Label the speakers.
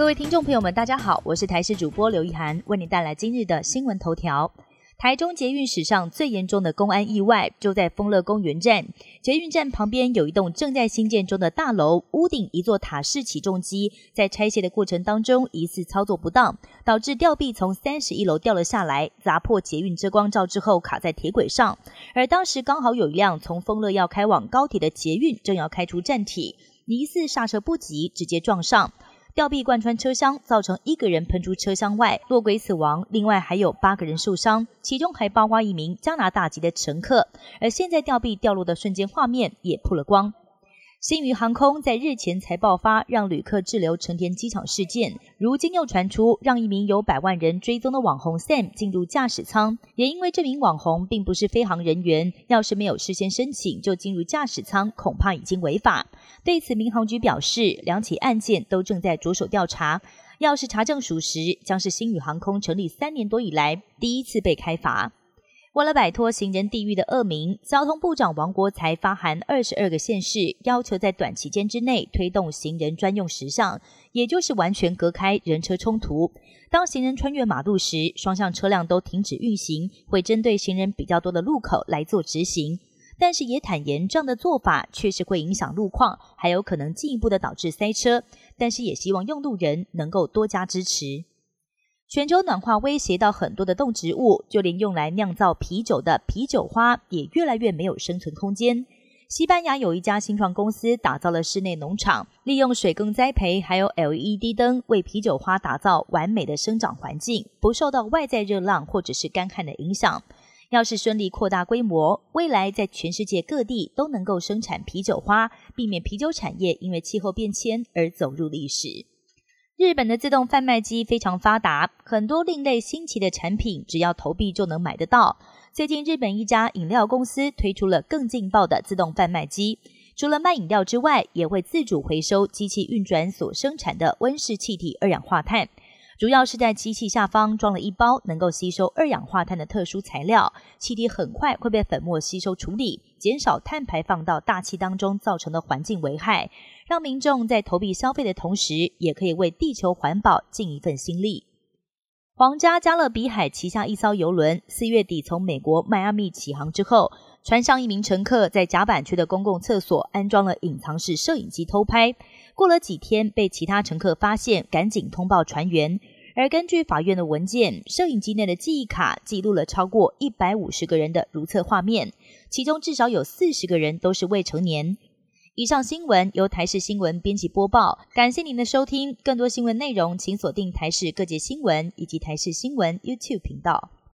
Speaker 1: 各位听众朋友们，大家好，我是台视主播刘一涵，为您带来今日的新闻头条。台中捷运史上最严重的公安意外，就在丰乐公园站。捷运站旁边有一栋正在新建中的大楼，屋顶一座塔式起重机在拆卸的过程当中疑似操作不当，导致吊臂从三十一楼掉了下来，砸破捷运遮光罩之后卡在铁轨上。而当时刚好有一辆从丰乐要开往高铁的捷运正要开出站体，疑似刹车不及，直接撞上。吊臂贯穿车厢，造成一个人喷出车厢外落轨死亡，另外还有八个人受伤，其中还包括一名加拿大籍的乘客。而现在吊臂掉落的瞬间画面也曝了光。新宇航空在日前才爆发让旅客滞留成田机场事件，如今又传出让一名有百万人追踪的网红 Sam 进入驾驶舱，也因为这名网红并不是飞行人员，要是没有事先申请就进入驾驶舱，恐怕已经违法。对此，民航局表示，两起案件都正在着手调查，要是查证属实，将是新宇航空成立三年多以来第一次被开罚。为了摆脱行人地狱的恶名，交通部长王国才发函二十二个县市，要求在短期间之内推动行人专用时尚，也就是完全隔开人车冲突。当行人穿越马路时，双向车辆都停止运行，会针对行人比较多的路口来做执行。但是也坦言，这样的做法确实会影响路况，还有可能进一步的导致塞车。但是也希望用路人能够多加支持。全球暖化威胁到很多的动植物，就连用来酿造啤酒的啤酒花也越来越没有生存空间。西班牙有一家新创公司打造了室内农场，利用水耕栽培还有 LED 灯，为啤酒花打造完美的生长环境，不受到外在热浪或者是干旱的影响。要是顺利扩大规模，未来在全世界各地都能够生产啤酒花，避免啤酒产业因为气候变迁而走入历史。日本的自动贩卖机非常发达，很多另类新奇的产品只要投币就能买得到。最近，日本一家饮料公司推出了更劲爆的自动贩卖机，除了卖饮料之外，也会自主回收机器运转所生产的温室气体二氧化碳。主要是在机器下方装了一包能够吸收二氧化碳的特殊材料，气体很快会被粉末吸收处理，减少碳排放到大气当中造成的环境危害，让民众在投币消费的同时，也可以为地球环保尽一份心力。皇家加勒比海旗下一艘游轮四月底从美国迈阿密起航之后，船上一名乘客在甲板区的公共厕所安装了隐藏式摄影机偷拍。过了几天，被其他乘客发现，赶紧通报船员。而根据法院的文件，摄影机内的记忆卡记录了超过一百五十个人的如厕画面，其中至少有四十个人都是未成年。以上新闻由台视新闻编辑播报，感谢您的收听。更多新闻内容，请锁定台视各界新闻以及台视新闻 YouTube 频道。